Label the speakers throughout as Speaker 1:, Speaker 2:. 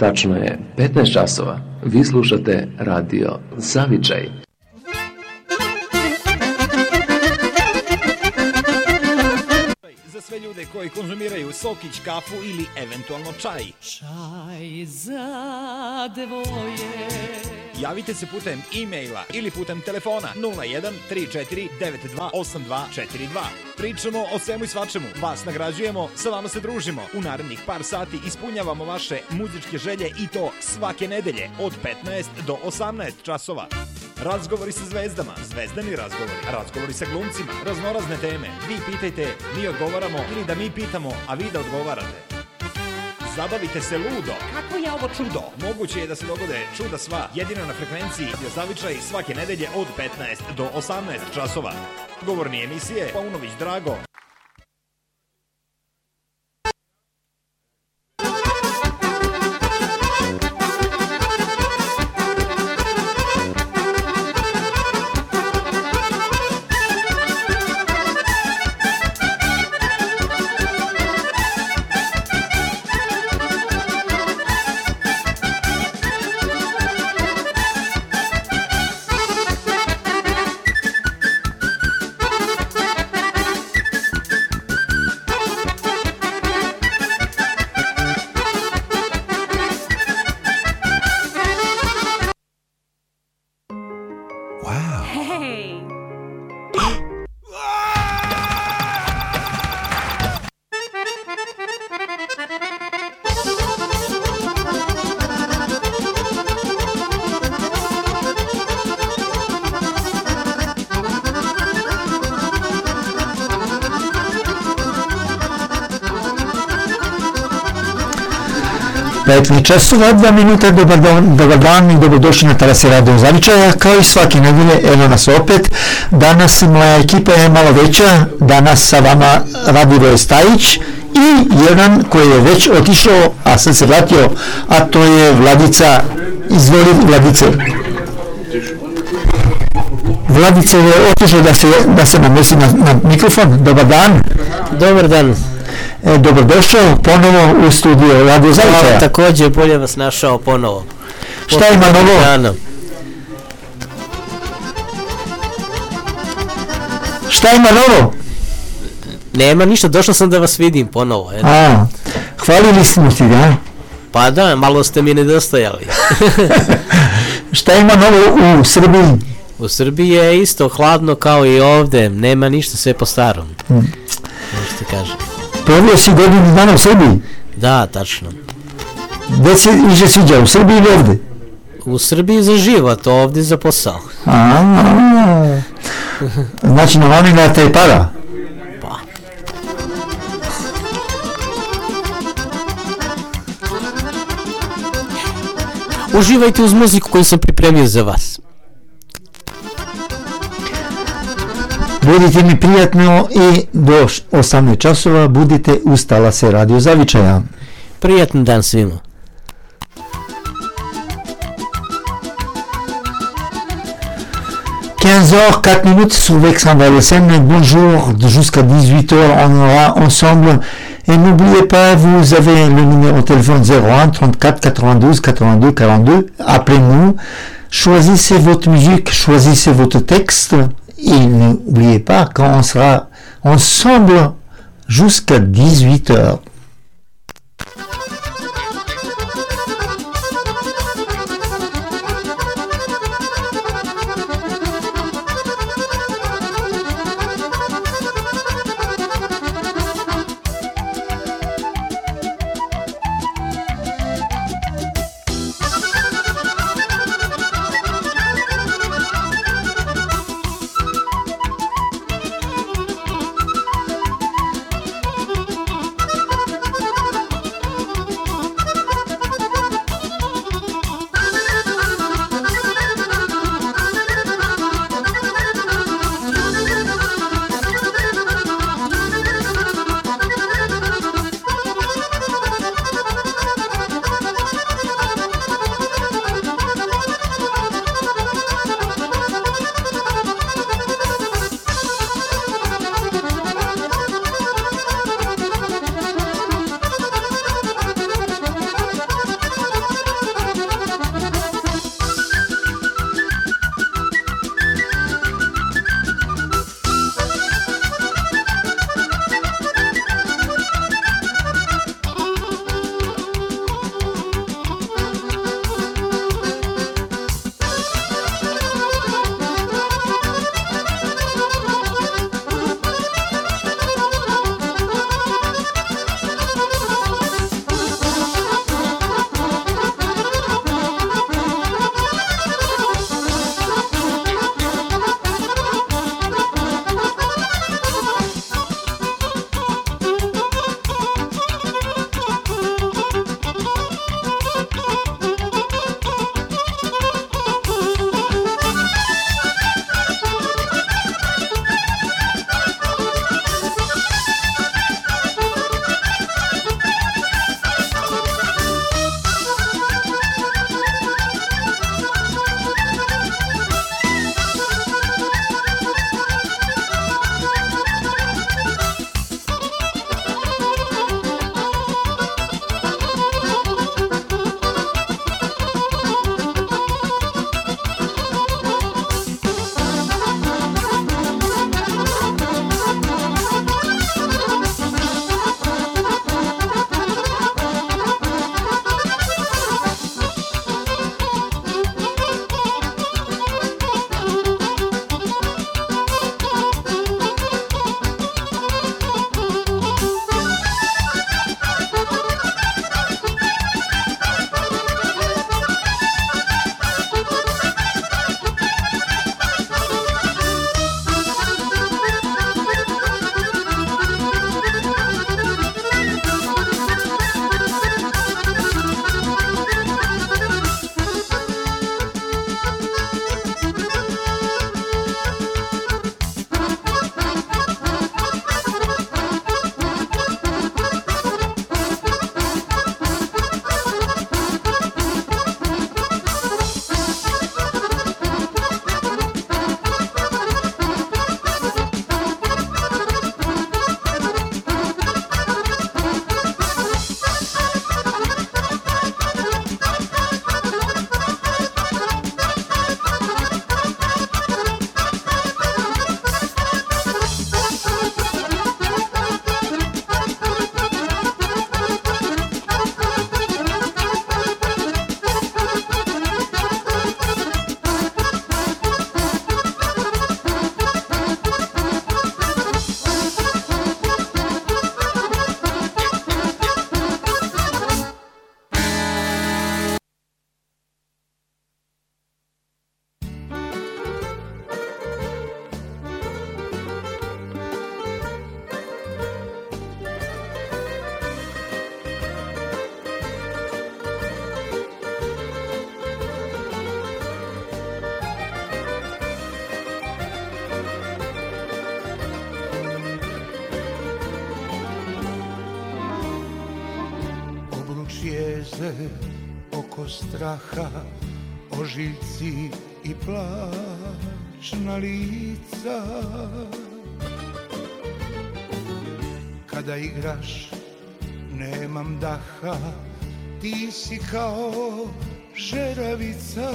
Speaker 1: Tačno je 15 časova. Vi slušate radio Zavičaj.
Speaker 2: Ljude koji konzumiraju sokić, kafu ili eventualno čaj.
Speaker 3: Čaj za dvoje.
Speaker 2: Javite se putem e-maila ili putem telefona 01 34 92 8242. Pričamo o svemu i svačemu. Vas nagrađujemo, sa vama se družimo. U narednih par sati ispunjavamo vaše muzičke želje i to svake nedelje od 15 do 18 časova. Razgovori sa zvezdama, zvezdani razgovori, razgovori sa glumcima, raznorazne teme. Vi pitajte, mi odgovaramo ili da mi pitamo, a vi da odgovarate. Zabavite se ludo. Kako je ovo čudo? Moguće je da se dogode čuda sva, jedino na frekvenciji Radio Zavičaj svake nedelje od 15 do 18 časova. Govorni emisije Paunović Drago,
Speaker 4: 19 časova, dva minuta, dobar dan, dobar dan i dobrodošli na Tarasi Radio Zavičaja. Kao i svaki nedjelje, evo nas opet. Danas moja ekipa je malo veća, danas sa vama Radivoj Stajić i jedan koji je već otišao, a sad se vratio, a to je Vladica. Izvoli Vladice. Vladice je otišao da se, da se namesi na, na mikrofon. Dobar dan.
Speaker 5: Dobar dan.
Speaker 4: E, dobrodošao ponovo u studio Radio Zavičaja.
Speaker 5: Hvala, također bolje vas našao ponovo.
Speaker 4: Šta ima novo? Šta ima novo?
Speaker 5: Nema ništa, došao sam da vas vidim ponovo. eto.
Speaker 4: A, hvalili smo ti, da?
Speaker 5: Pa da, malo ste mi nedostajali.
Speaker 4: Šta ima novo u Srbiji?
Speaker 5: U Srbiji je isto hladno kao i ovdje, nema ništa, sve po starom.
Speaker 4: Mm.
Speaker 5: Možete kaže.
Speaker 4: Provio si godinu dana u Srbiji?
Speaker 5: Da, tačno.
Speaker 4: Gde se više sviđa, u Srbiji ili ovde?
Speaker 5: U Srbiji za život, ovdje za posao.
Speaker 4: A, znači nalomila te para?
Speaker 5: Pa. Uživajte uz muziku koju sam pripremio za vas.
Speaker 4: Budite mi prijatno i do 18 časova budite ustala se radio zavičaja.
Speaker 5: Prijatan dan svima.
Speaker 4: « 15h, 4 minutes sur Vexin. Bonjour, jusqu'à 18h, on aura ensemble. Et n'oubliez pas, vous avez le numéro de téléphone 01 34 92 82 42. Appelez-nous, choisissez votre musique, choisissez votre texte. Et n'oubliez pas, quand on sera ensemble jusqu'à 18h.
Speaker 6: jeze Igraš nemam daha. Ti si kao žeravica.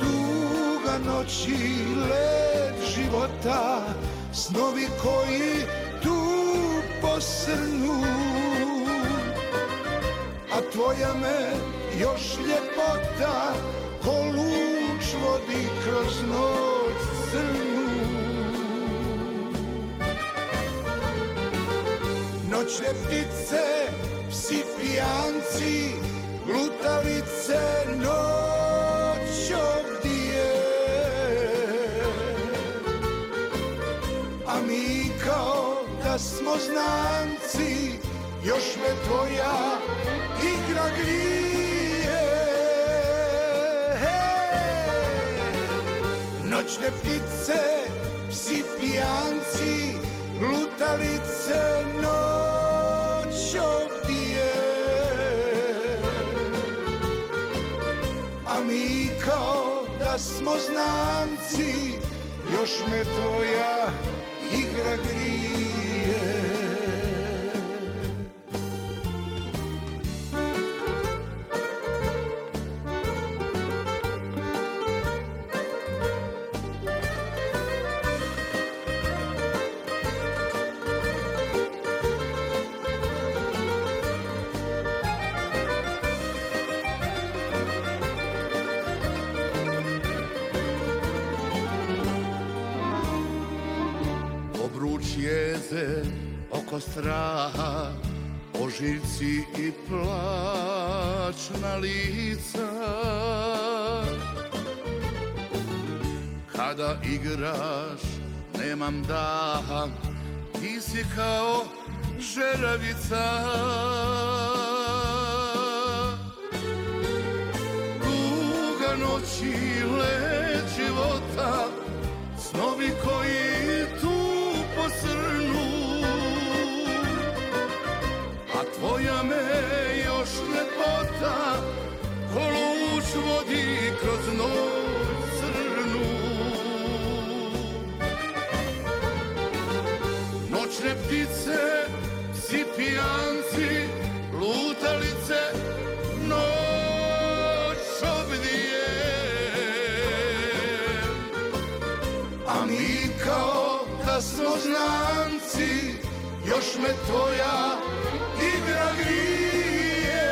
Speaker 6: Tuga noći, led života Snovi koji tu posrnu. A tvoja me još Noćne ptice, psi pijanci Lutalice noć ovdje. A mi kao da smo znanci Još me tvoja igra grije. Noćne ptice, psi pijanci Lutalice Mi kao da smo znanci Još me tvoja
Speaker 7: jeze oko straha Ožiljci i plačna lica. Kada igraš nemam daha Ti si kao žeravica. Duga noći let života
Speaker 6: znanci Još me tvoja igra grije.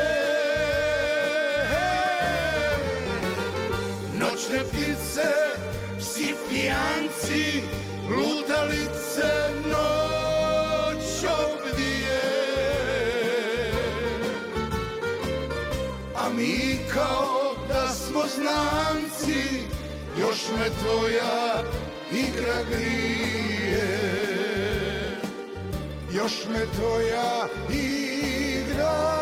Speaker 6: Noćne ptice, psi pijanci Lutalice noć obdije. A mi kao da smo znanci Još me tvoja igra grije Još me tvoja igra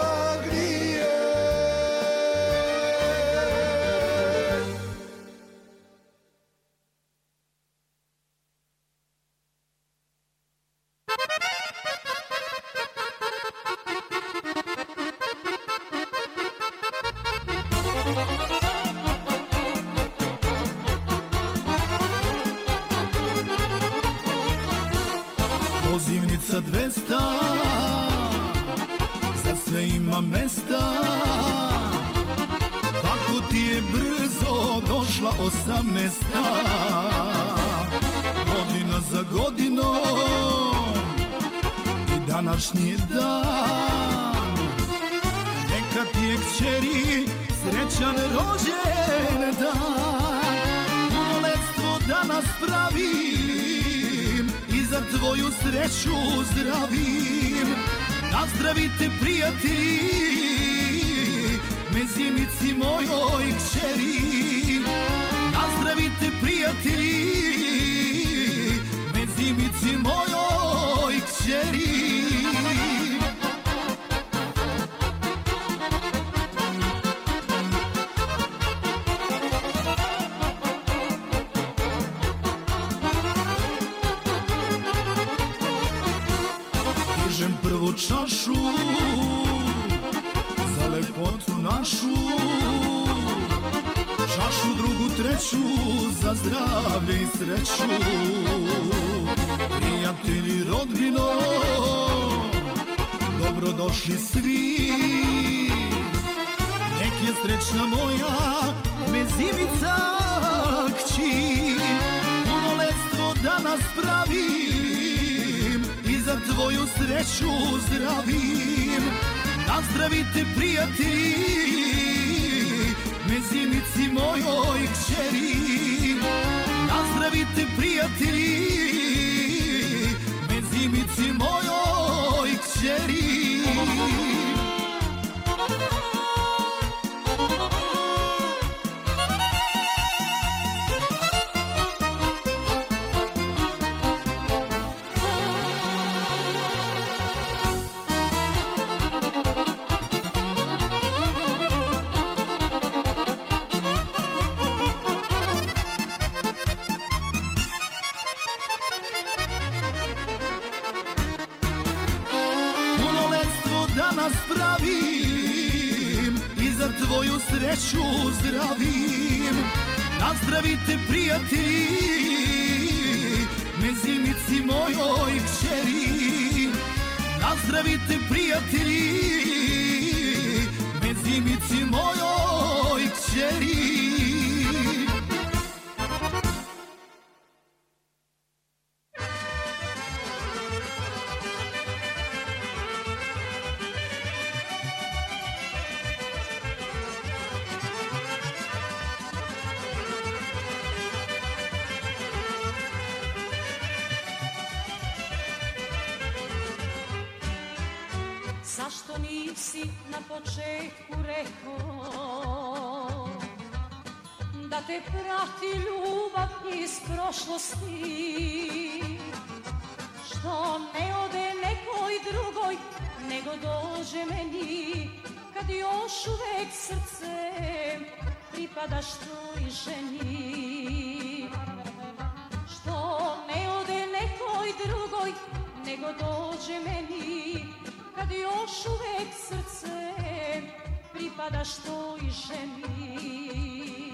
Speaker 3: pripadaš toj ženi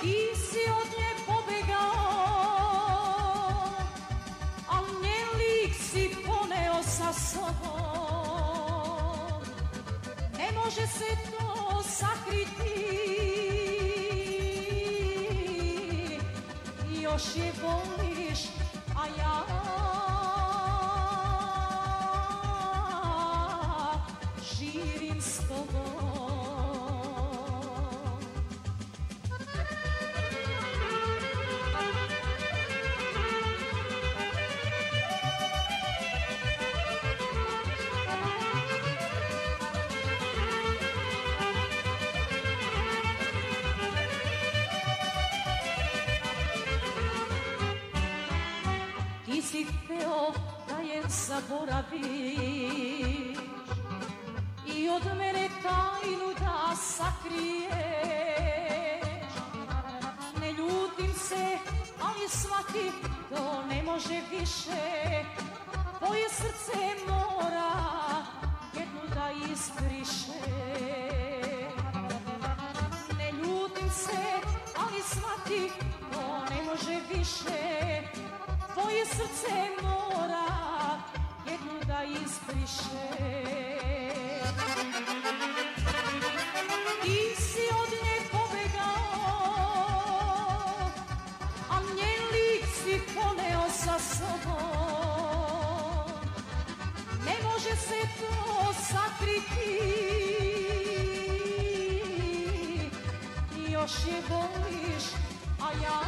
Speaker 3: Ti si od nje pobegao Al njen lik si poneo sa sobom. Ne može se to si hteo da je zaboraviš. I od mene tajnu da sakriješ. Ne ljutim se, ali shvati to ne može više. Tvoje srce mora jednu da izbriše Ne ljutim se, ali shvati to ne može više Tvoje srce mora jednu da izbriše Ti si od nje pobegao A njen lik si poneo sa sobom. Ne može se to sakriti. Još je voliš, a ja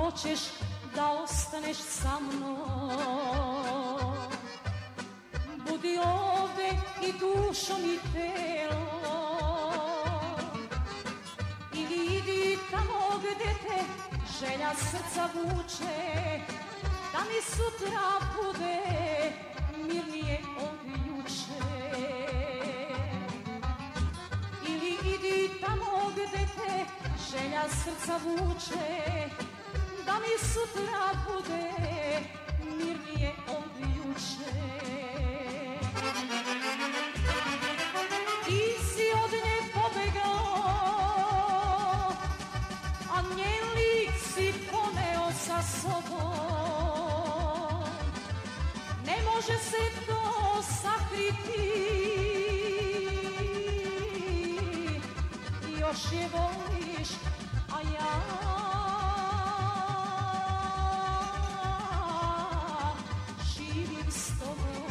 Speaker 3: hoćeš da ostaneš sa mnom. Budi ovdje i dušom i telom. I vidi tamo gde te želja srca
Speaker 8: vuče Da mi sutra bude mirnije od juče. Ili idi tamo gde te želja srca vuče da mi sutra bude mirnije od juče. Ti si od nje pobegao, a njen lik si poneo sa sobom. Ne može se to sakriti, još je voliš, a ja...
Speaker 9: over.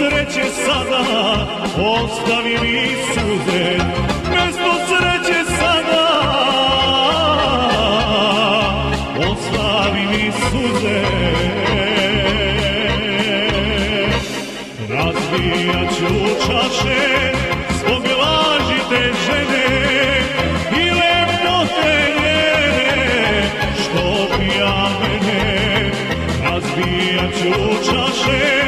Speaker 9: sreće sada Ostavi mi suze Mesto sreće sada. Ostavili suze. Razbijat ću čaše zbog laži te žene I lepote njene što pija mene Razbijat ću čaše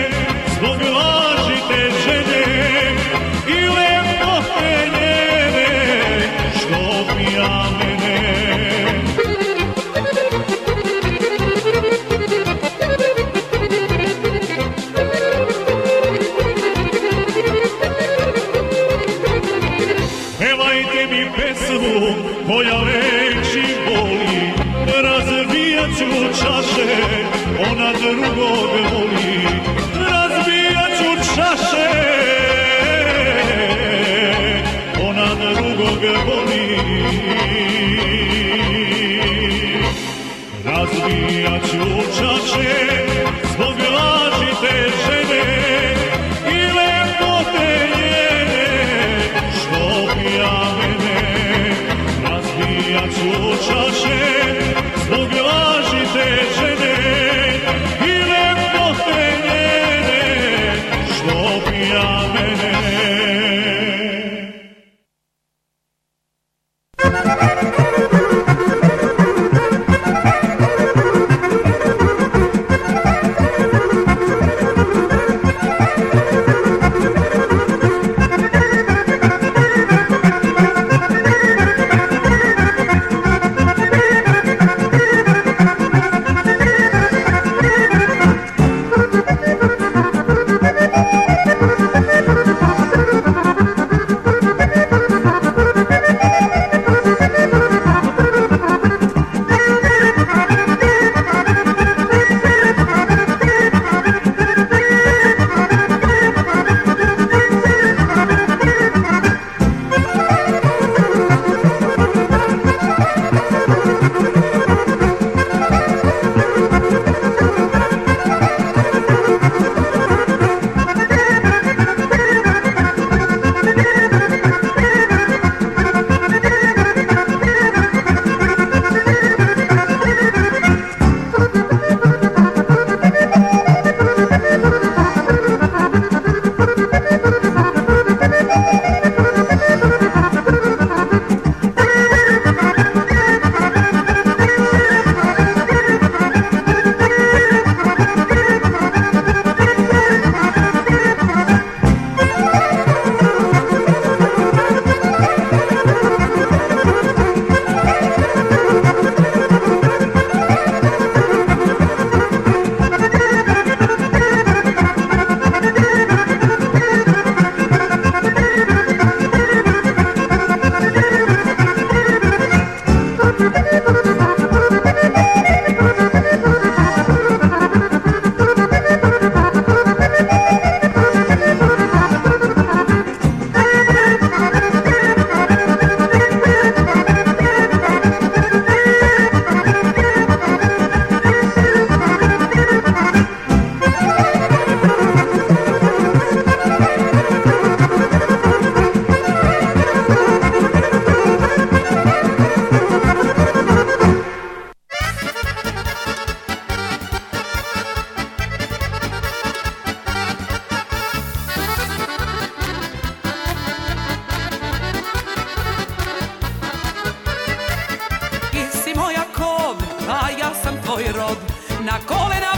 Speaker 10: not calling out.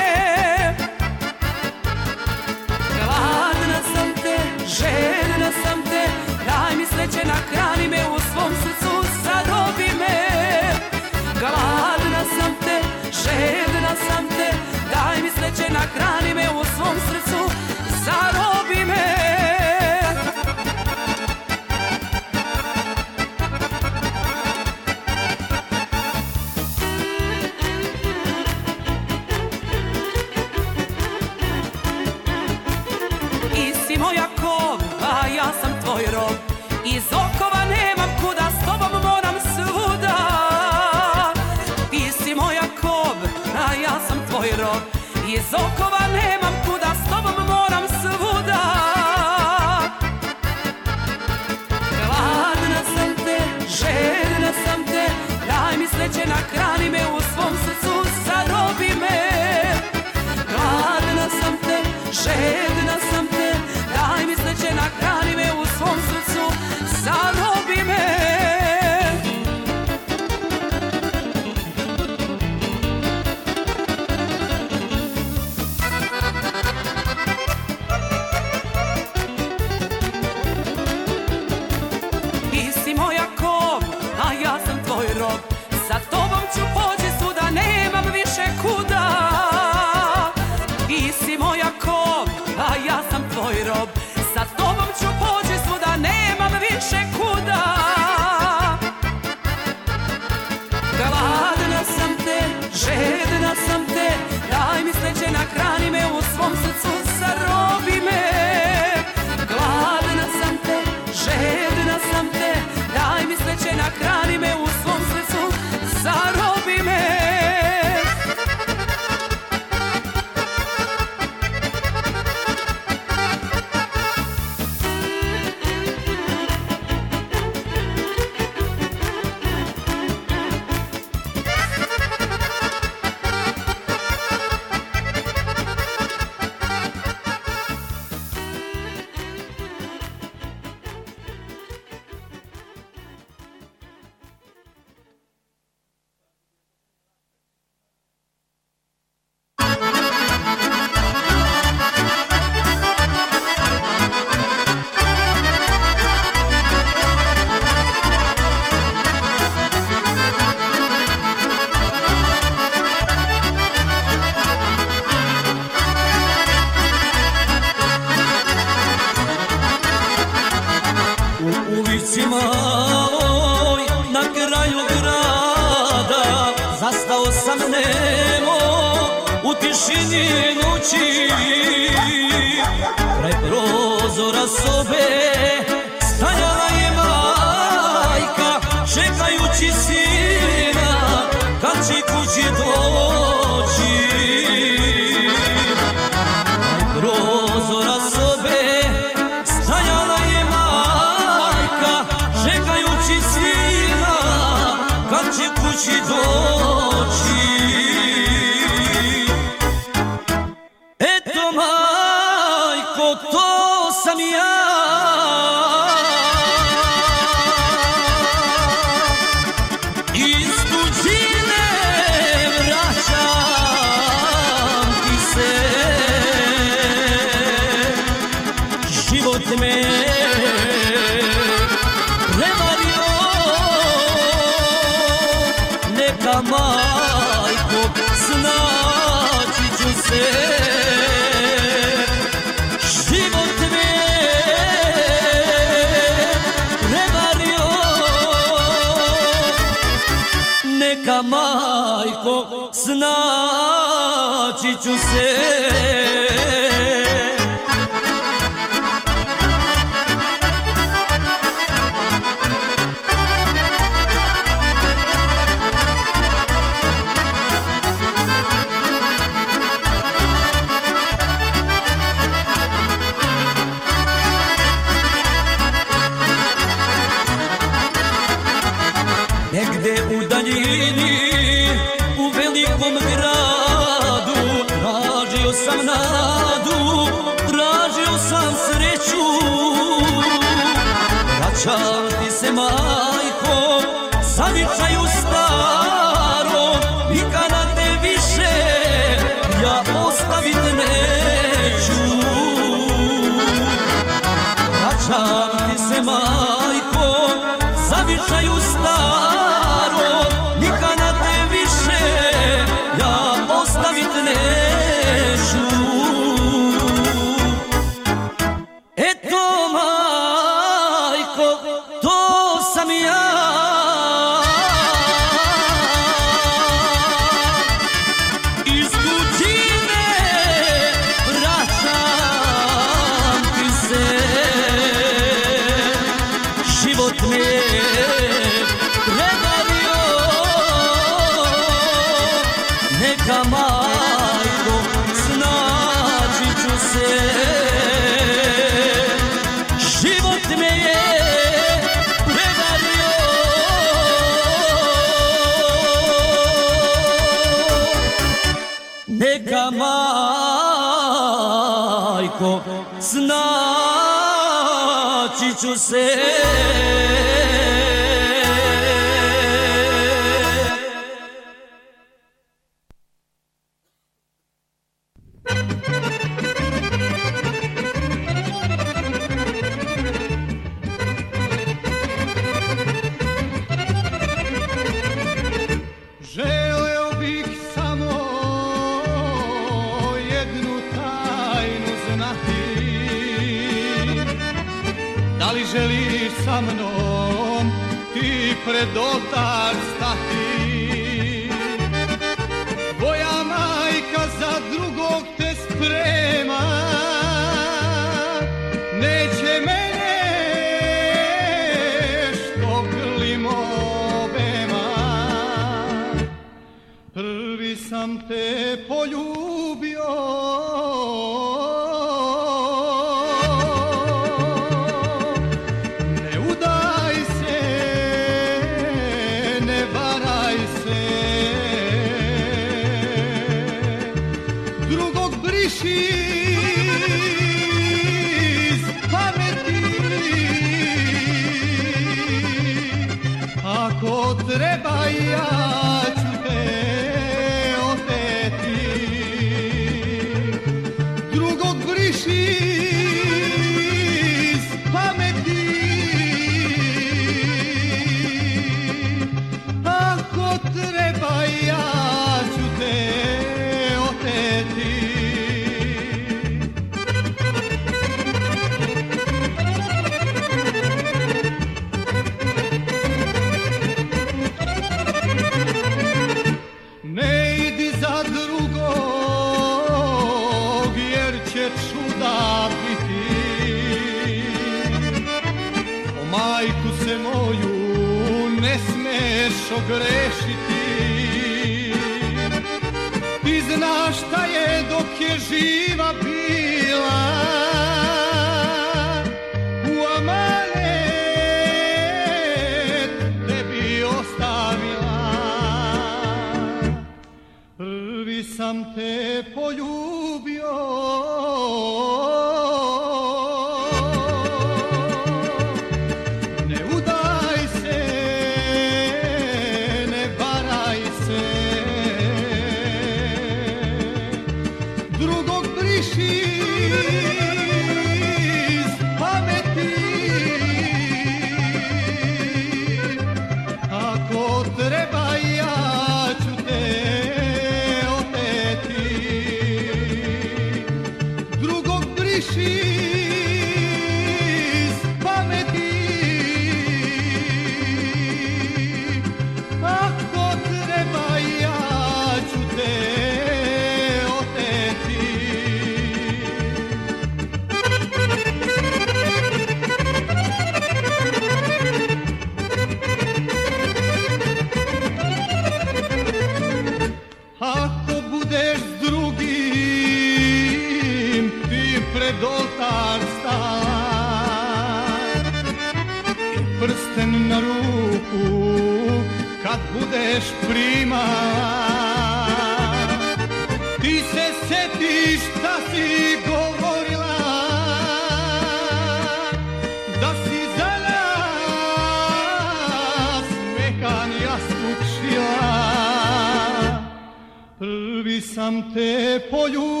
Speaker 10: Ante poju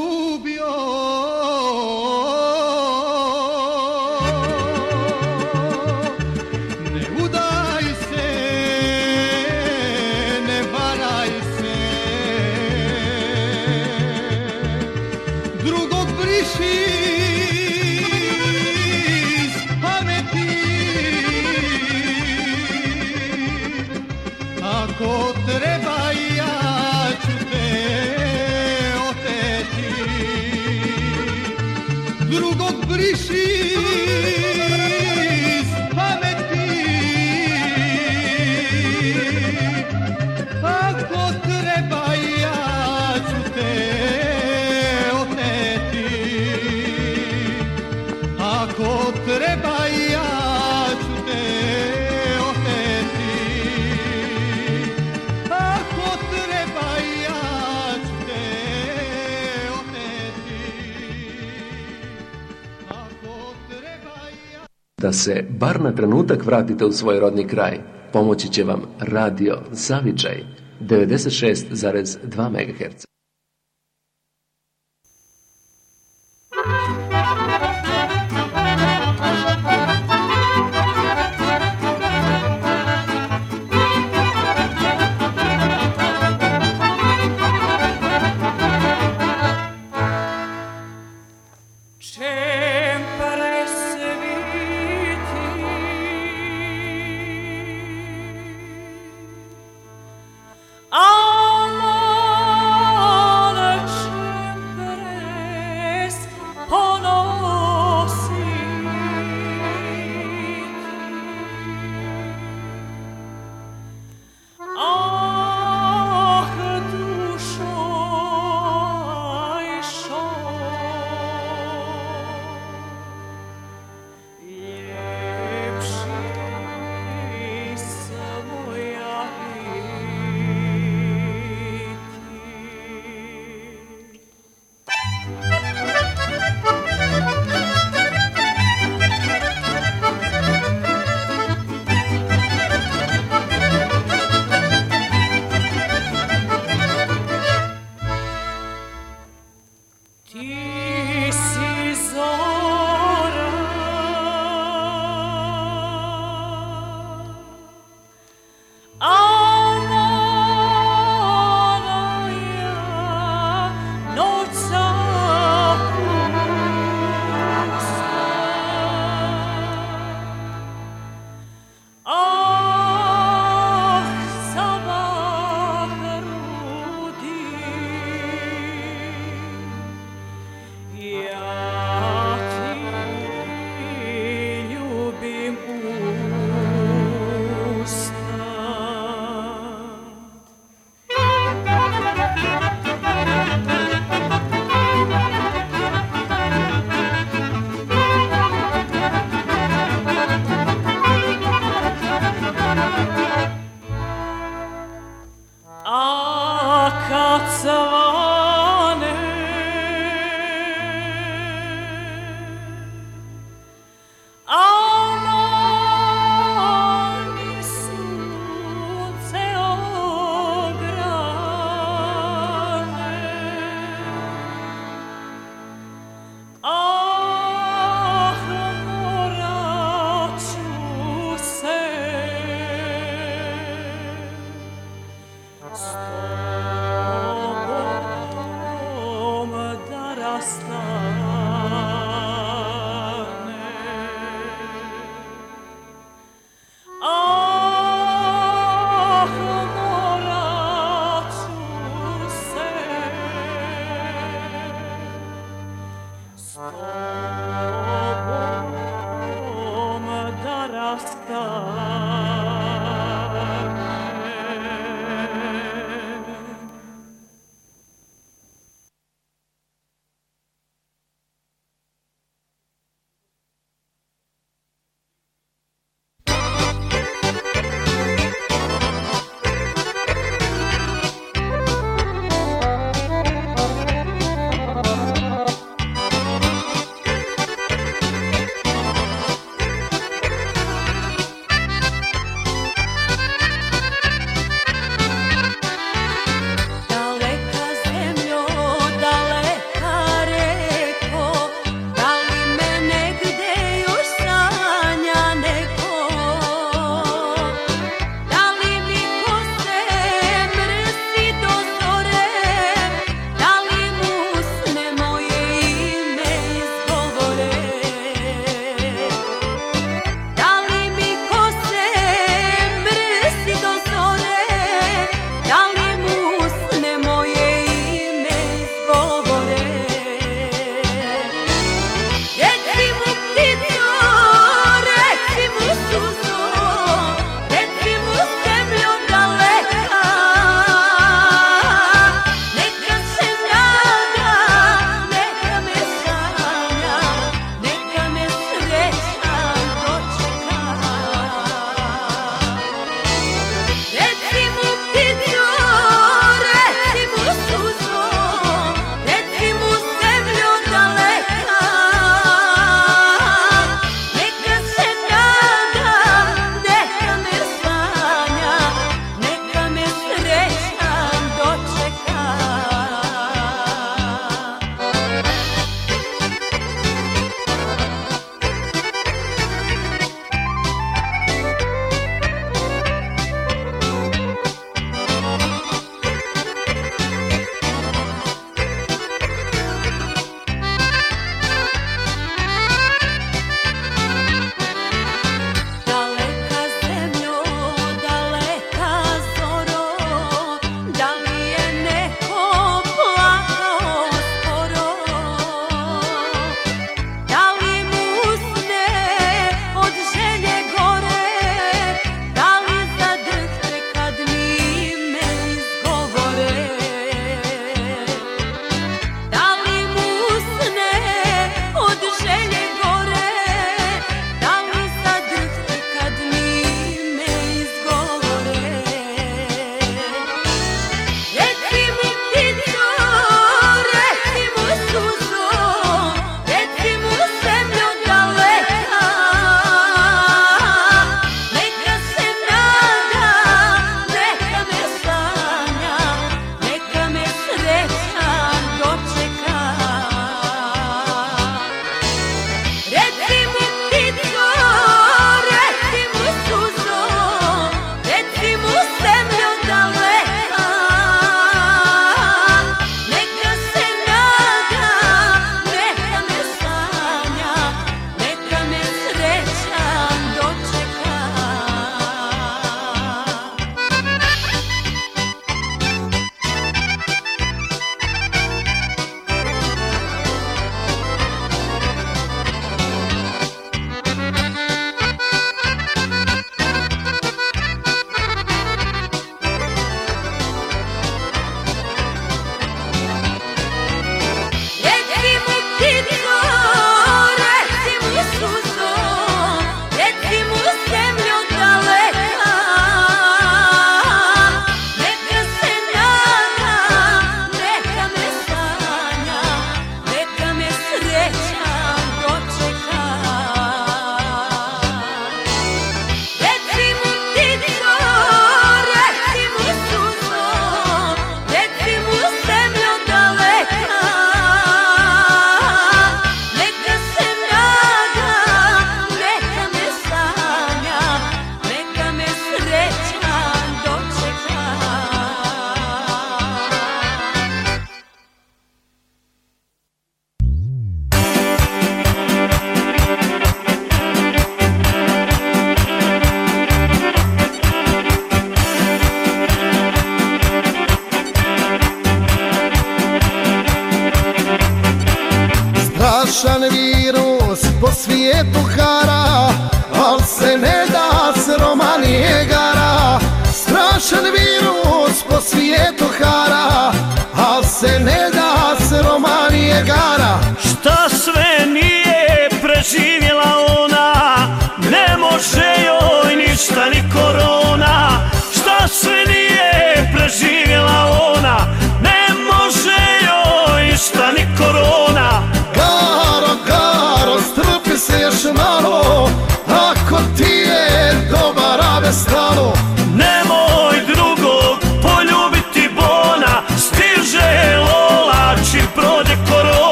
Speaker 11: da se
Speaker 1: bar na trenutak vratite u svoj rodni kraj. Pomoći će vam radio Zavičaj 96,2 MHz.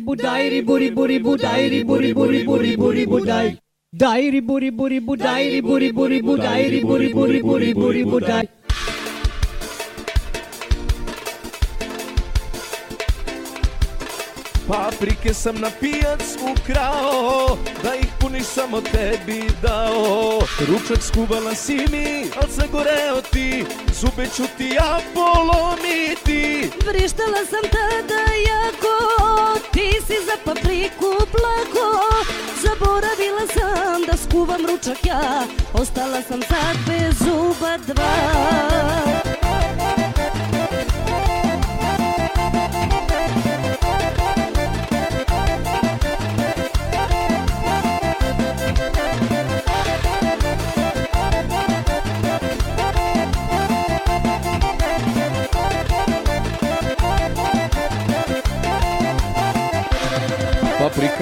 Speaker 12: Buri buri bu dajri buri buri bu dajri buri buri buri buri bu daj. Dajri buri buri bu dajri buri buri bu dajri buri buri buri buri bu daj.
Speaker 13: Paprike sam na pijac ukrao Da ih puniš samo tebi dao Ručak skubala si mi, al zagoreo ti Zube ću ti ja polomiti
Speaker 14: Vrištala sam tada jako, za papriku plako Zaboravila sam da skuvam ručak ja, ostala sam sad bez zuba dva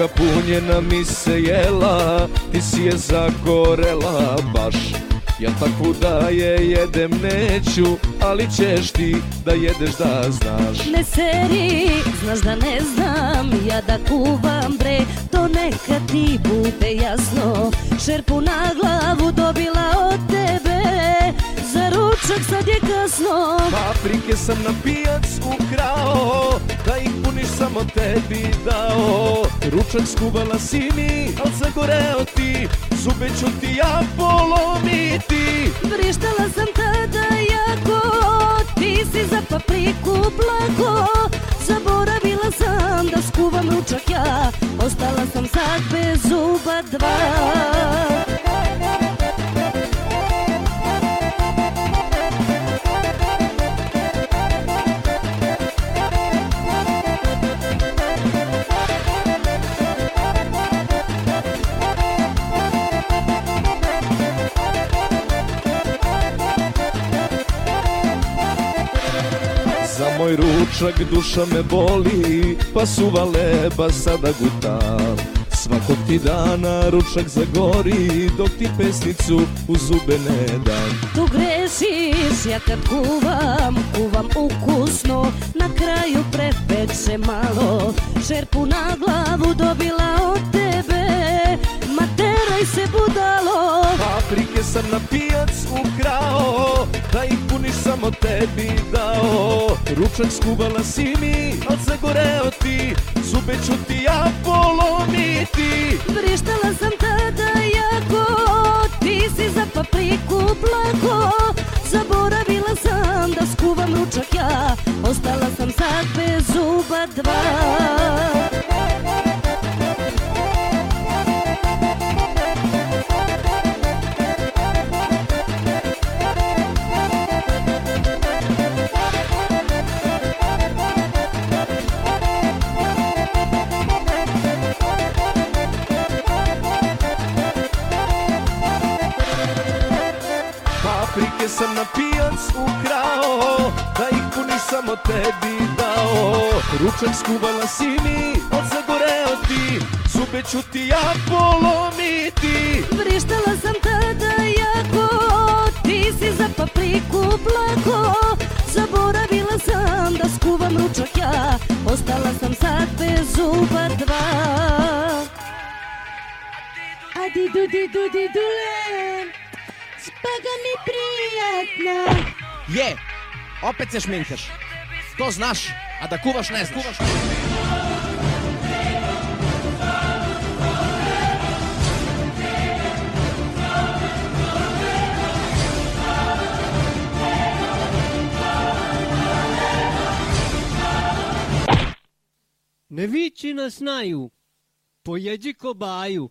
Speaker 13: Punjena mi se jela Ti si je zagorela baš. Ja takvu da je jedem neću Ali ćeš ti da jedeš da znaš.
Speaker 14: Ne seri, znaš da ne znam ja da kuvam bre To neka ti bude jasno. Šerpu na glavu dobila Ručak sad je kasno.
Speaker 13: Paprike sam na pijac ukrao Da ih puniš samo tebi dao. Ručak skubala si mi, al zagoreo ti Zube ću ti ja polomiti.
Speaker 14: Vrištala sam tada jako Ti si za papriku plako Zaboravila sam da skuvam ručak ja Ostala sam sad bez zuba dva
Speaker 13: moj ručak duša me boli Pa suva leba sada gutam Svakog ti dana ručak zagori Dok ti pesnicu u zube ne dam.
Speaker 14: Tu grešiš, ja kad kuvam, kuvam ukusno Na kraju prepeče malo. Šerpu na glavu dobila od tebe Materaj se budalo.
Speaker 13: Paprike sam na pijac ukrao Da ih samo tebi dao. Ručak skubala si mi, al zagoreo ti. Zube ću ti ja polomiti.
Speaker 14: Vrištala sam tada jako. Ti si za papriku plako
Speaker 13: tebi dao. Ručak skuvala si mi, al zagoreo ti. Zube ću ti ja polomiti
Speaker 14: Vrištala sam tada jako. Ti si za papriku plako Zaboravila sam da skuvam ručak ja. Ostala sam sad bez zuba dva.
Speaker 15: Adi dudi dudi dule Spaga mi prijatna.
Speaker 16: Je, opet se šminkaš. To znaš, a da kuvaš ne znaš.
Speaker 12: Ne viči na snaju, pojedi kobaju.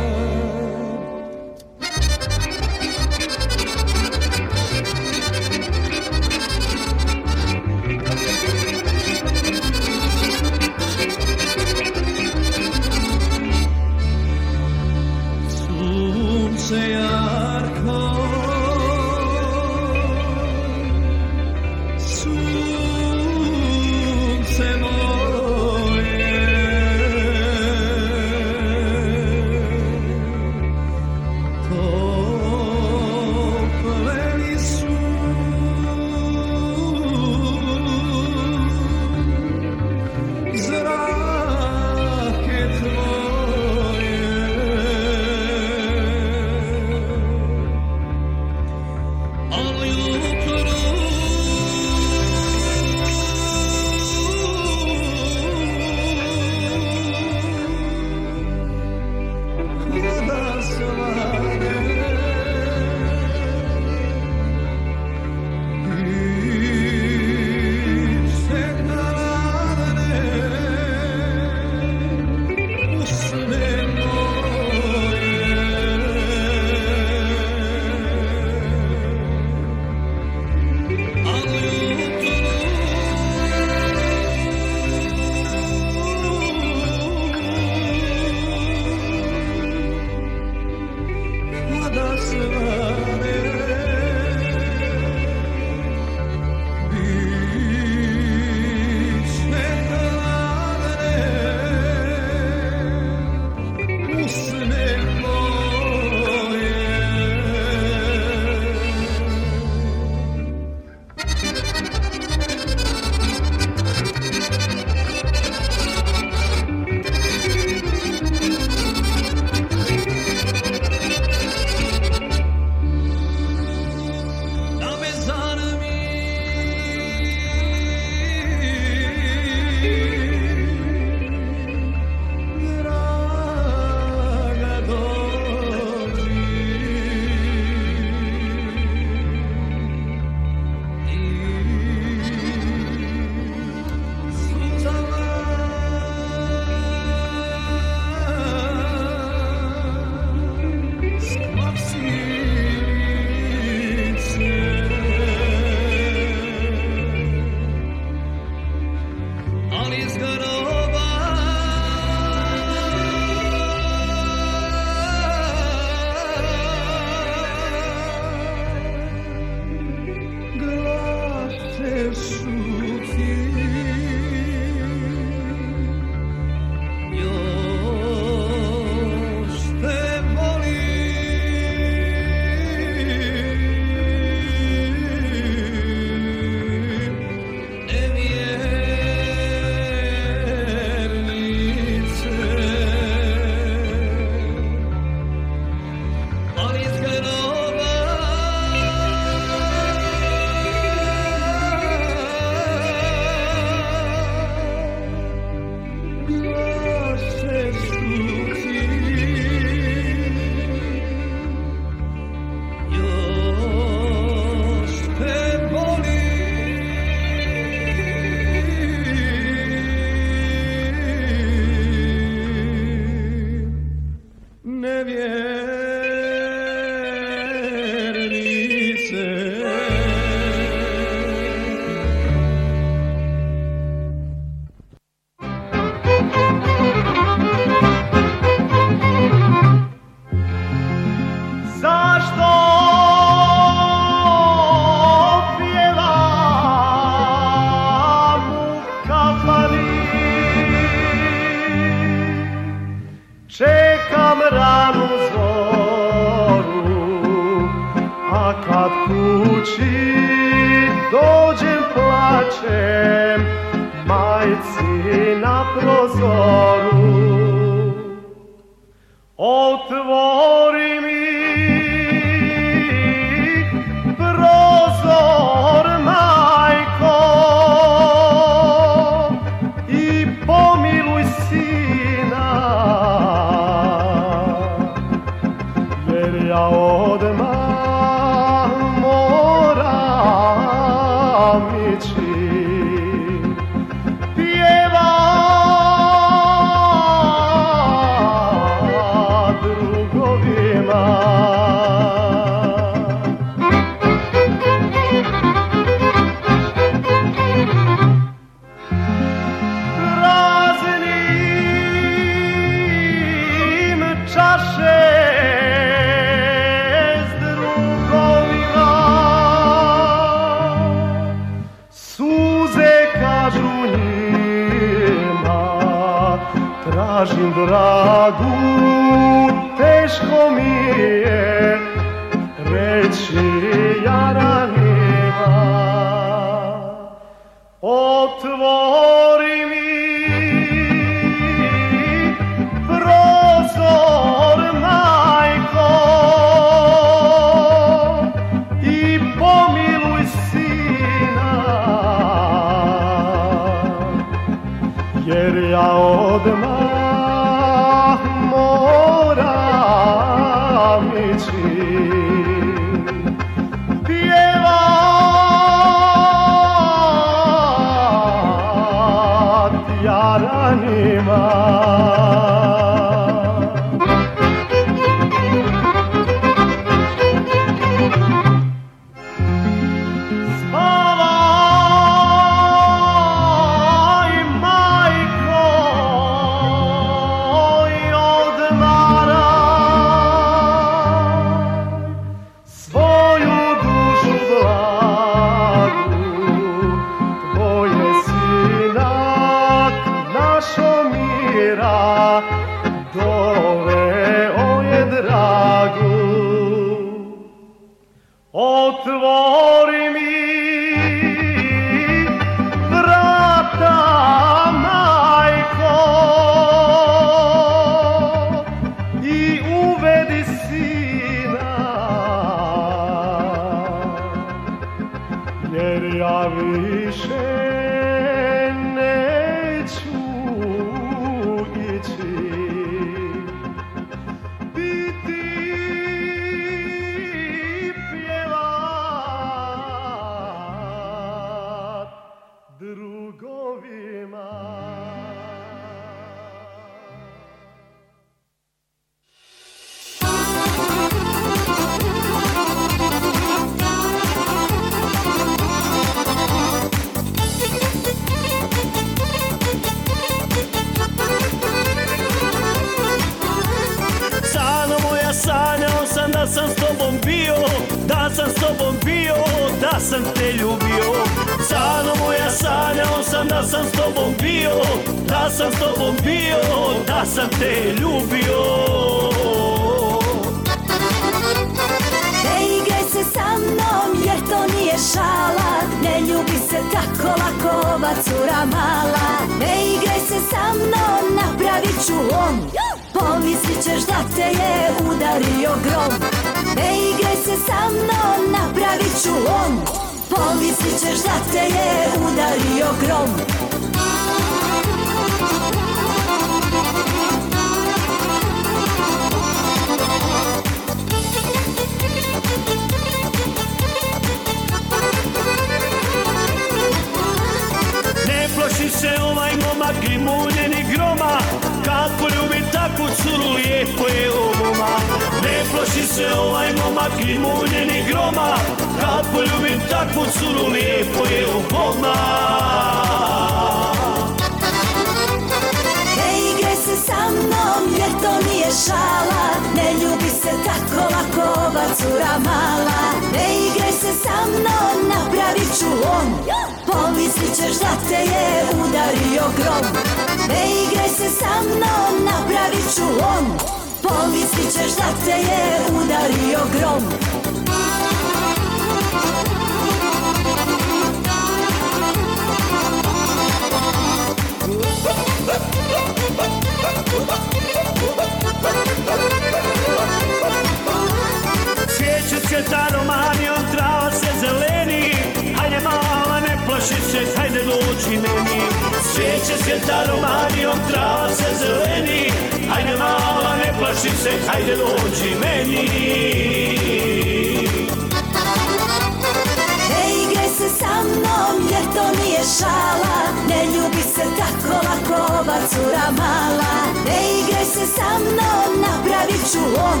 Speaker 15: dobar cura mala. Ne igraj se sa mnom, napravit ću lom.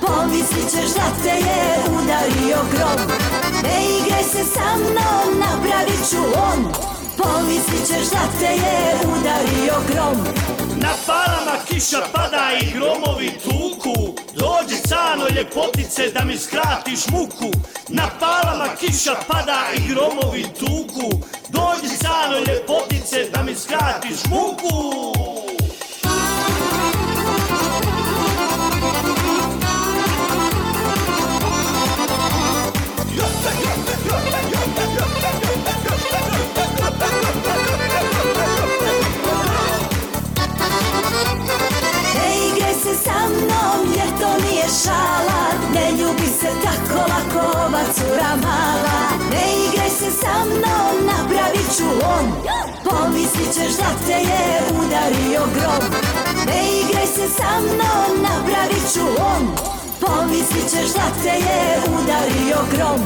Speaker 15: Pomislit ćeš da te je udario grom. Ne igraj se sa mnom, napravit ću lom. Pomislit ćeš da te je udario grom.
Speaker 17: Na palama kiša pada i gromovi tuku. Dođi cano ljepotice da mi skratiš muku. Na palama kiša pada i gromovi tuku. Dođi cano ljepotice da mi skratiš muku.
Speaker 15: šala Ne ljubi se tako lako ova cura mala. Ne igraj se sa mnom, napravit ću lom. Pomislit ćeš da te je udario grob Ne igraj se sa mnom, napravit ću lom. Pomislit ćeš da te je udario grom.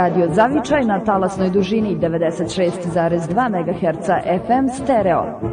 Speaker 13: Radio Zavičaj na talasnoj dužini 96,2 MHz FM stereo.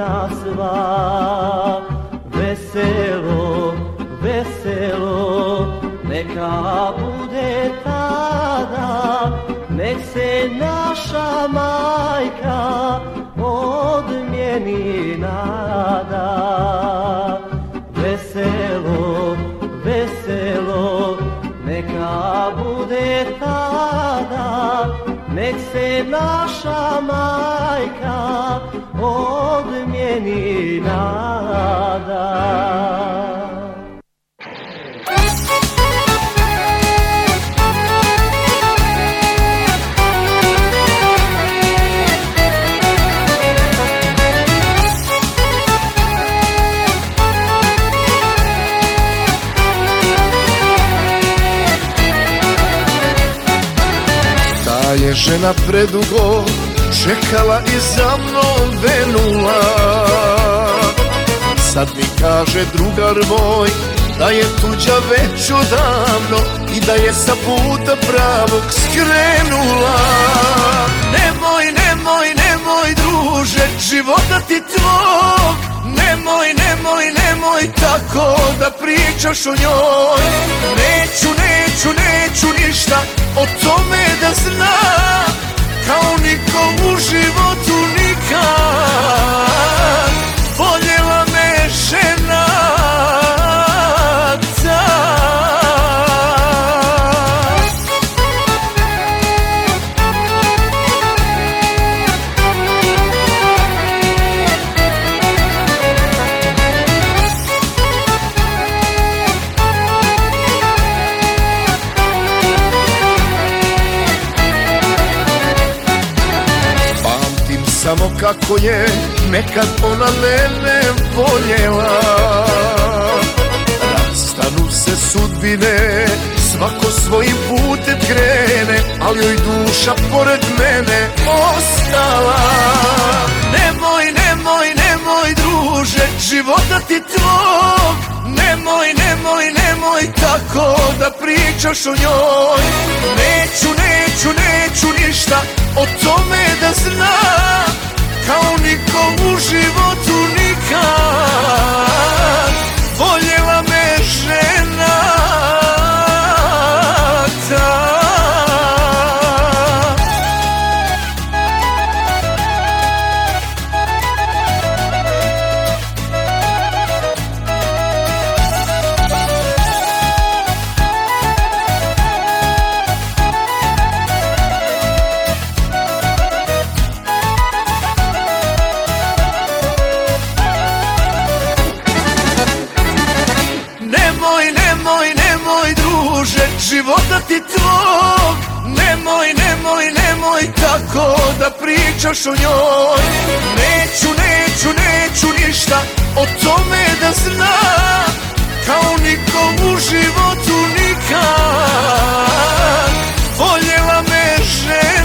Speaker 18: Rodbina sva. Veselo, veselo, neka bude tada Nek se naša majka odmjeni nada. Veselo, veselo, neka bude tada Nek se naša majka odmjeni nada.
Speaker 19: Žena predugo čekala i za mnom venula. Sad mi kaže drugar moj da je tuđa već odavno I da je sa puta pravog skrenula. Nemoj, nemoj, nemoj druže, života ti tvog. Nemoj, nemoj, nemoj tako da pričaš o njoj. Neću, neću, neću ništa o tome da znam Kao niko u životu nikad. Voljela kako je nekad ona mene voljela. Rastanu se sudbine, svako svojim putem krene Ali joj duša pored mene ostala. Nemoj, nemoj, nemoj druže, života ti tvog. Nemoj, nemoj, nemoj tako da pričaš o njoj. Neću, neću, neću ništa o tome da znam Kao niko u životu nikad. Voljela me žena ti tvog Nemoj, nemoj, nemoj tako da pričaš o njoj. Neću, neću, neću ništa o tome da znam Kao niko u životu nikad. Voljela me žena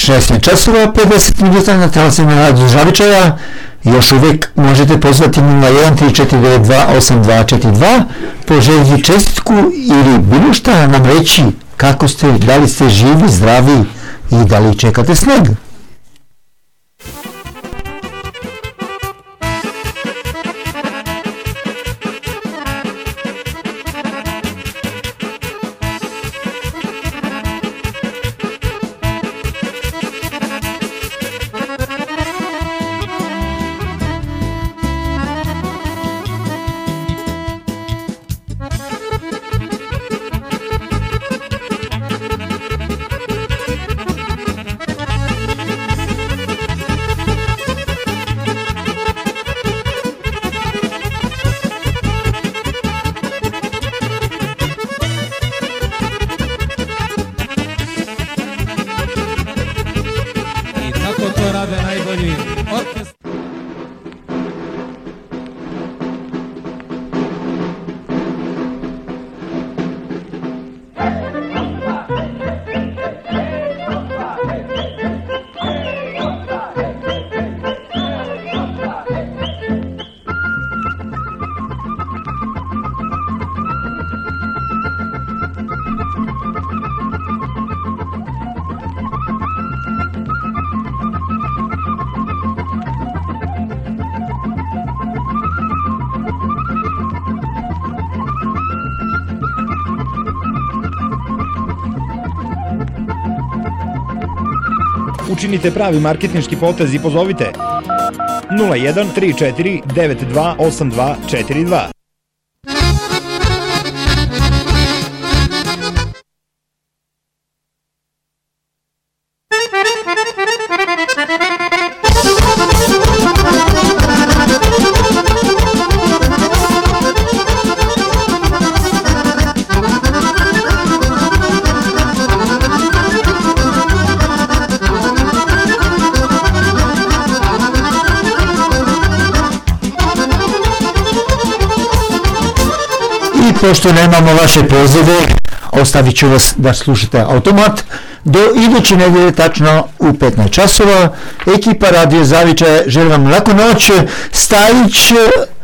Speaker 4: 16 časova 50 minuta na telefonu Radio Žavičaja. Još uvijek možete pozvati na 0134928242 po želji čestitku ili bilo šta nam reći kako ste, da li ste živi, zdravi i da li čekate sneg.
Speaker 20: napravite pravi marketnički potez i pozovite
Speaker 2: 01 34 92 82 42.
Speaker 21: što nemamo vaše pozive, ostavit ću vas da slušate automat do iduće nedelje tačno u 15 časova. Ekipa Radio Zavičaja želim vam laku noć. Stajić,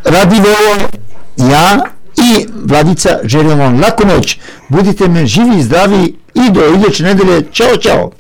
Speaker 21: Radivoje, ja i Vladica želim vam laku noć. Budite me živi i zdravi i do iduće nedelje. Ćao, čao!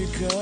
Speaker 22: Neću moći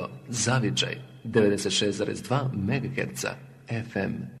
Speaker 1: Radio Zavičaj 96,2 MHz FM.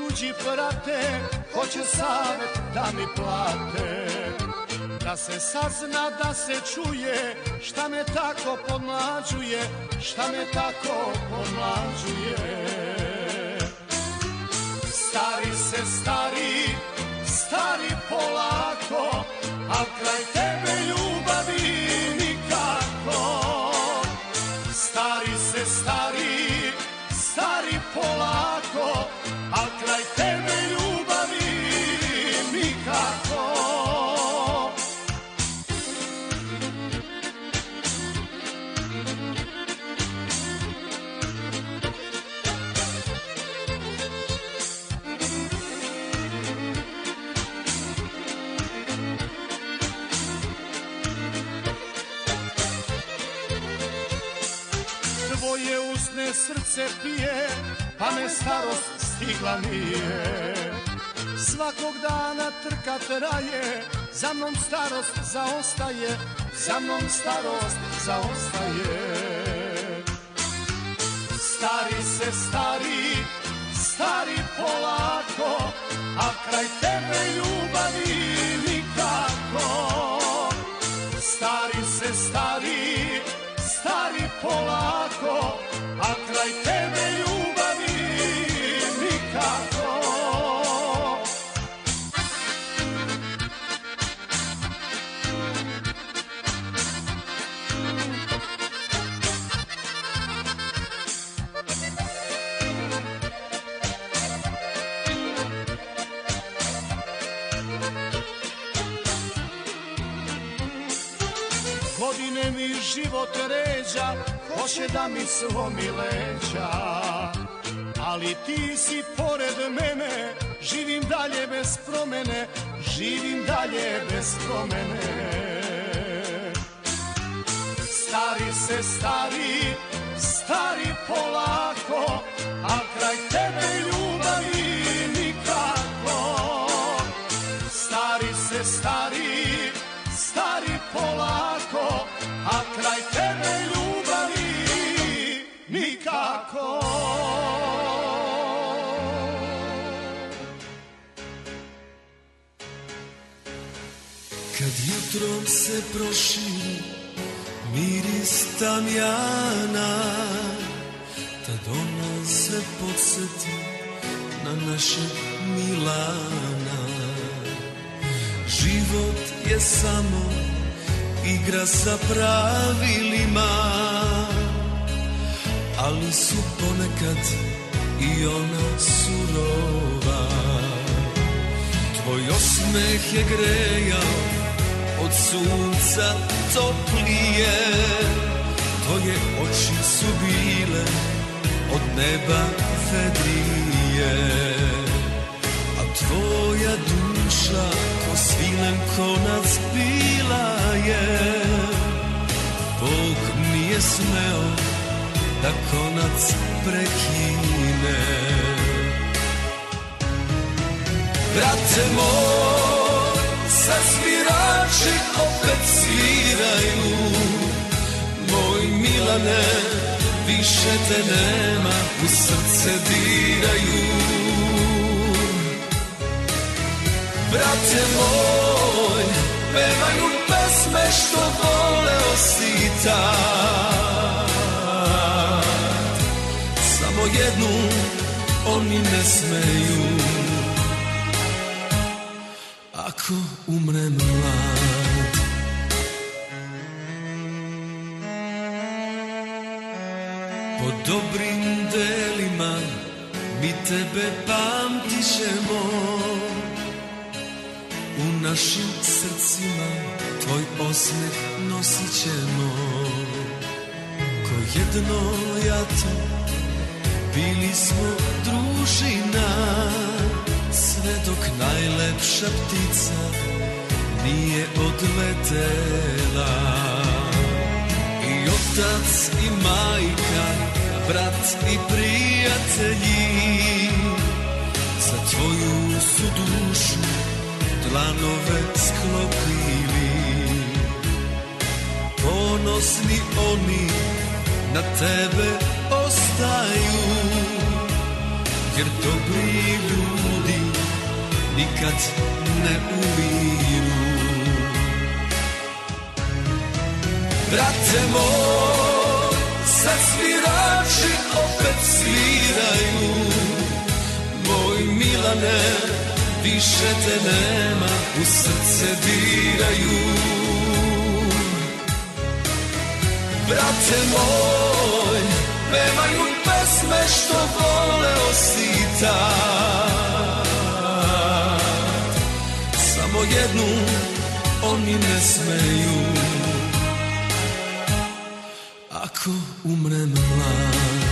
Speaker 23: tuđi prate, hoće savjet da mi plate. Da se sazna, da se čuje, šta me tako pomlađuje, šta me tako pomlađuje. Stari se stari, stari polako, a kraj tebe pa me starost stigla nije. Svakog dana trka traje, za mnom starost zaostaje, za mnom starost zaostaje. Stari se stari, stari polako, a kraj tebe ljubavi hoće da mi slomi leđa. Ali ti si pored mene, živim dalje bez promene, živim dalje bez promene. Stari se stari, stari polako, a kraj tebe nikako.
Speaker 19: Kad jutrom se proširi miris tamjana Tad ona se podsjeti na našeg Milana Život je samo igra sa pravilima Ali su ponekad i ona surova. Tvoj osmeh je grejao od sunca toplije. Tvoje oči su bile od neba vedrije A tvoja duša ko svilen konac bila je. Bog nije smeo da konac prekine. Brate moj, sad svirači opet sviraju. Moj Milane, više te nema, u srce diraju. Brate moj, pevaju pesme što voleo si tad Samo jednu oni ne smeju. Ako umrem mlad. Po dobrim delima mi tebe pamtit ćemo U našim srcima tvoj osmeh nosit ćemo. Ko jedno jato bili smo družina Sve dok najlepša ptica nije odletela. I otac i majka, brat i prijatelji Za tvoju su dušu dlanove sklopili. Ponosni oni na tebe ostaju Jer dobri ljudi nikad ne umiru. Brate moj, sad svirači opet sviraju. Moj Milane, više te nema, u srce diraju Brate moj, pevaju pesme što voleo si tad Samo jednu oni ne smeju. Ako umrem mlad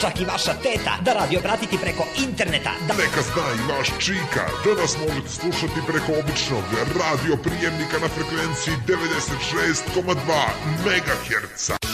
Speaker 24: čak i vaša teta, da radio pratiti preko interneta. Da...
Speaker 20: Neka zna i vaš čika da nas možete slušati preko običnog radio prijemnika na frekvenciji 96,2 MHz.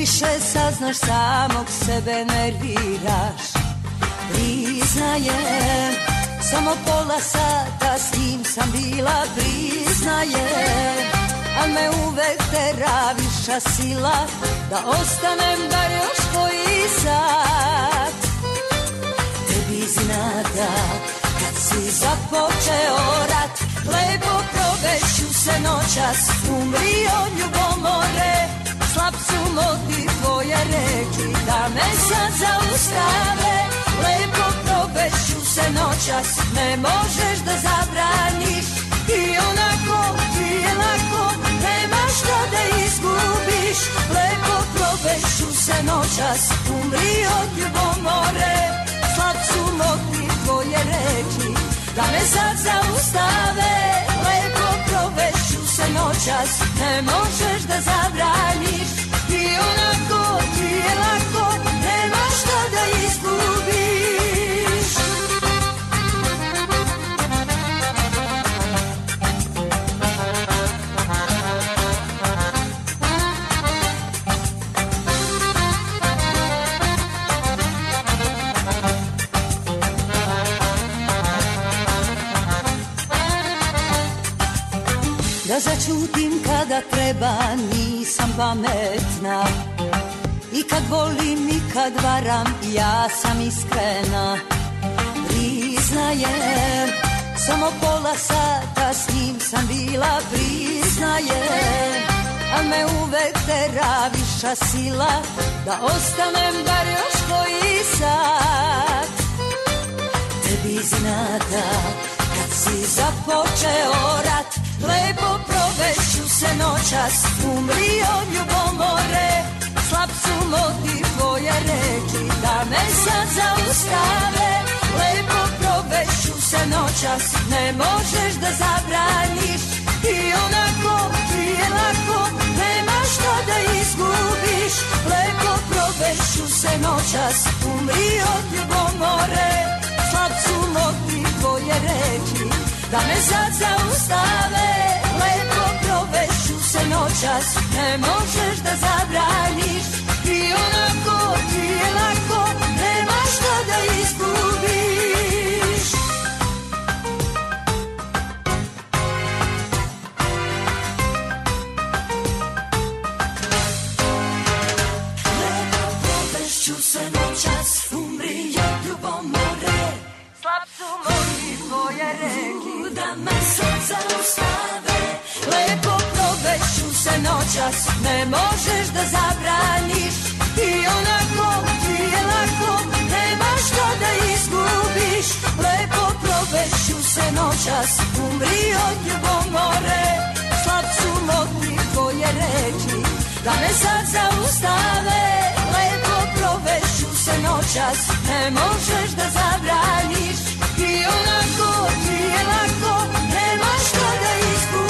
Speaker 25: Više saznaš samog sebe nerviraš. Priznajem, samo pola sata s njim sam bila Priznajem, a me uvek tera viša sila Da ostanem bar još koji sat. Tebi znada kad si započeo rat Lepo proveću se noćas Umrio ljubomore Motiv tvoje reči Da me sad zaustave Lepo proveću se noćas Ne možeš da zabraniš. I onako ti je lako Nema šta da izgubiš. Lepo proveću se noćas Umri od ljubomore. Slab su motiv tvoje reči da me sad zaustave. Lepo proveću se noćas Ne možeš da zabraniš I onako ti je lako Nema šta da izgubiš Začutim kada treba nisam pametna. I kad volim i kad varam ja sam iskrena. Priznajem Samo pola sata s njim sam bila Priznajem. A me uvek tera viša sila Da ostanem bar još koji sat. Tebi znada kad si započeo rat Lepo proveću se noćas Umri od ljubomore. Slab su motiv tvoje reči Da me sad zaustave. Lepo proveću se noćas Ne možeš da zabraniš. I onako ti je lako Nema šta da izgubiš. Lepo proveću se noćas Umri od ljubomore. Slab su motiv tvoje reči Da me sad zaustave noćas Ne možeš da zabraniš. I onako ti je lako Nema šta da izgubiš. Lepo provešću se noćas Umri od ljubomore Slab su moji tvoje reki Da me sad zaustave Lepo se noćas Ne možeš da zabraniš. I onako ti je lako Nema šta da izgubiš. Lepo provešću se noćas Umri od ljubomore. Slab su motiv tvoje reči Da me sad zaustave. Lepo provešću se noćas Ne možeš da zabraniš. I onako ti je lako Nema šta da izgubiš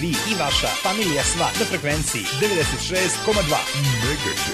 Speaker 2: vi i vaša familija sva na frekvenciji 96,2
Speaker 24: MHz.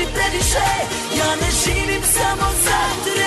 Speaker 25: Traži previše Ja ne živim samo za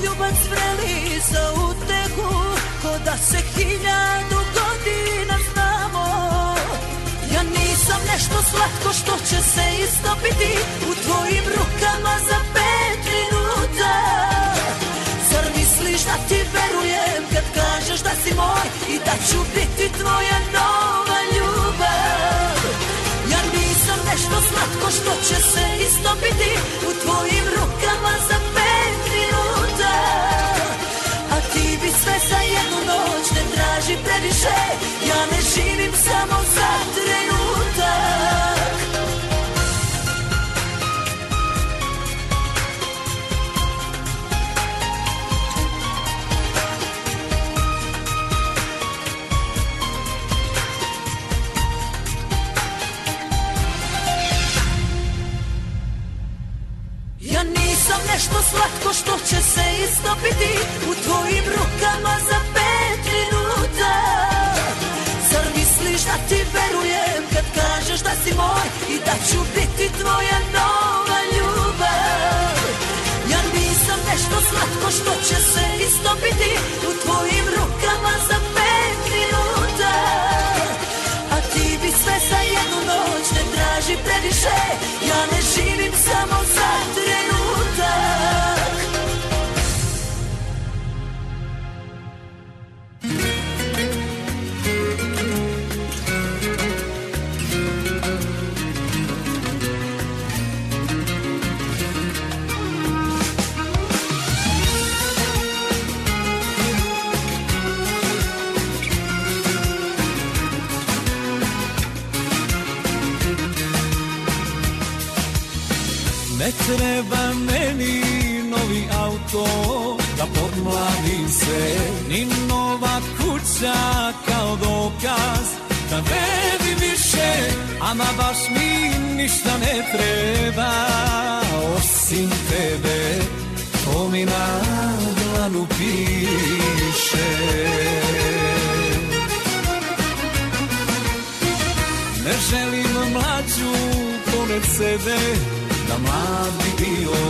Speaker 25: Poljubac vreli za utehu Ko da se hiljadu godina znamo. Ja nisam nešto slatko što će se istopiti U tvojim rukama za pet minuta. Zar misliš da ti verujem kad kažeš da si moj I da ću biti tvoja nova ljubav? Ja nisam nešto slatko što će se istopiti U tvojim rukama za pet previše Ja ne živim samo za trenutak. Ja nisam nešto slatko što će se istopiti U tvojim rukama za pet minuta da ti verujem kad kažeš da si moj I da ću biti tvoja nova ljubav. Ja nisam nešto slatko što će se istopiti U tvojim rukama za pet minuta. A ti bi sve za jednu noć ne traži previše. Ja ne živim samo za trenutak
Speaker 13: treba meni novi auto Da podmladim se. Ni nova kuća kao dokaz Da bi više Ama baš mi ništa ne treba. Osim tebe To mi na dlanu piše. Ne želim mlađu pored sebe mlad bi bio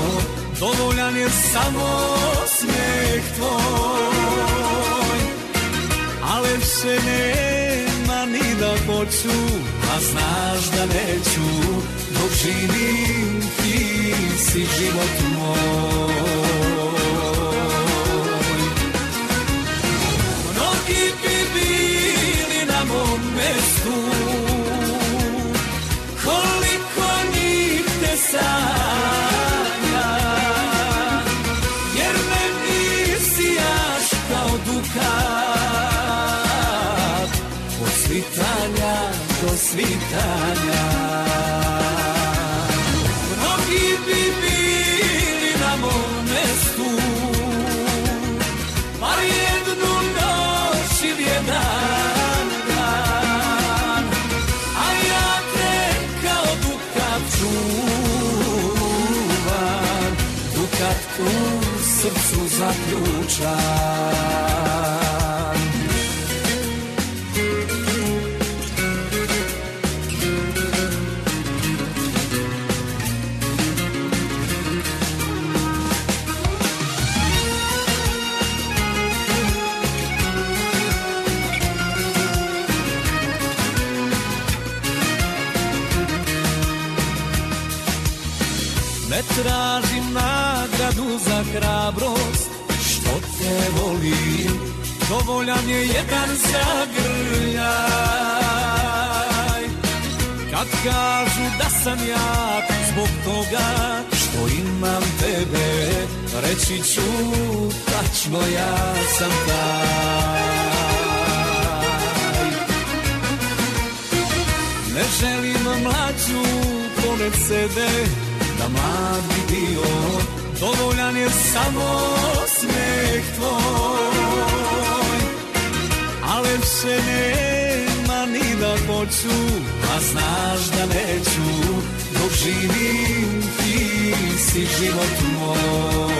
Speaker 13: Dovoljan je samo smijeh tvoj. Ale še nema ni da hoću a znaš da neću dok živim ti si život moj svitanja mnogi bi bili na mom mestu bar jednu noć ili jedan dan. A ja te kao dukat čuvam dukat u srcu zaključan Dovoljan je jedan zagrljaj. Kad kažu da sam ja Zbog toga što imam tebe Reći ću tačno ja sam taj. Ne želim mlađu pored sebe da mlad bi bio Dovoljan je samo smeh tvoj Ale više nema ni da hoću A znaš da neću dok živim ti si život moj.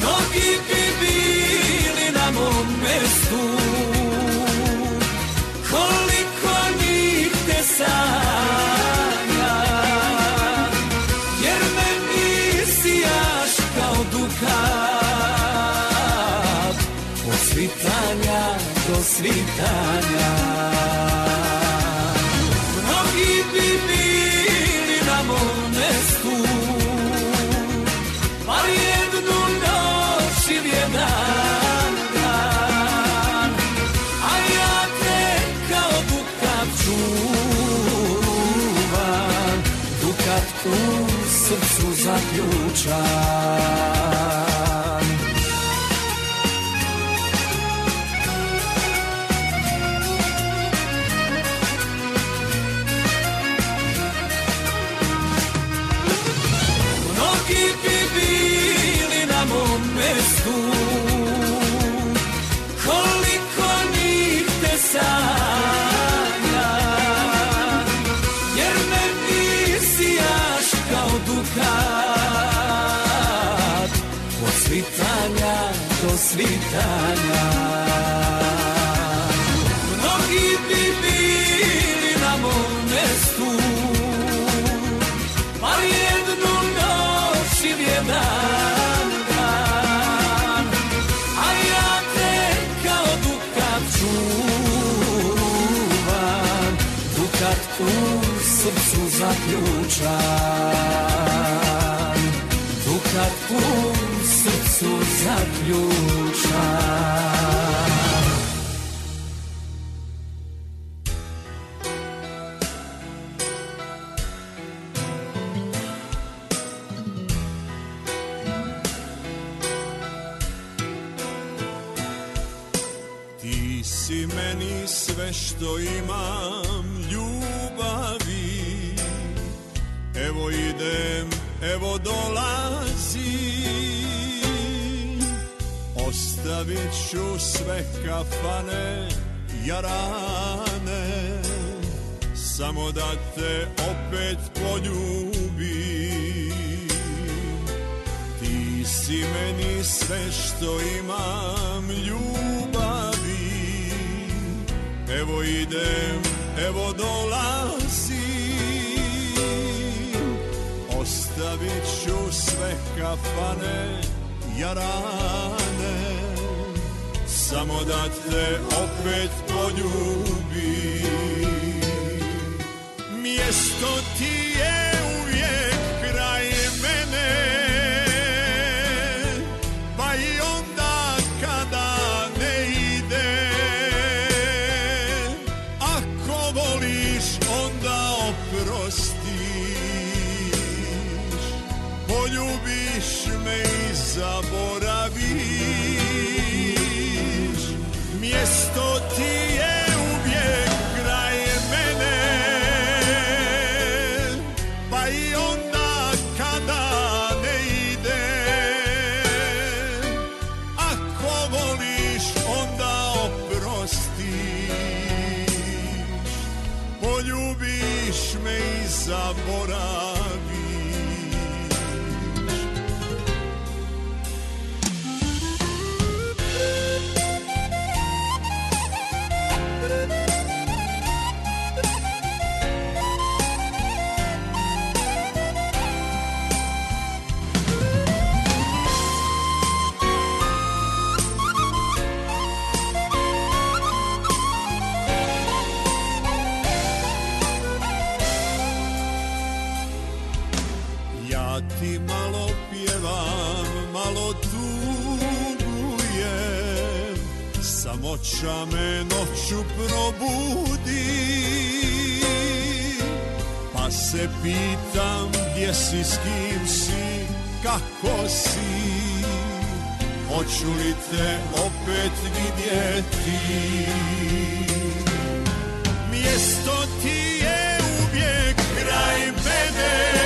Speaker 13: Mnogi bi bili na mom mestu svitanja mnogi bi bili na mom mestu bar jednu noć ili jedan dan a ja te kao dukat čuvam Dukat u srcu zaključan zaključan dukat u srcu zaključan
Speaker 23: Ti si meni sve što imam Idem, evo dolazim. Ostavit ću sve kafane, jarane Samo da te opet poljubim. Ti si meni sve što imam ljubavi. Evo idem, evo dolazim Ostavit ću sve kafane, jarane. Samo da te opet poljubim. Mjesto ti je me noću probudi. Pa se pitam gdje si, s kim si, kako si? Hoću li te opet vidjeti? Mjesto ti je uvijek kraj mene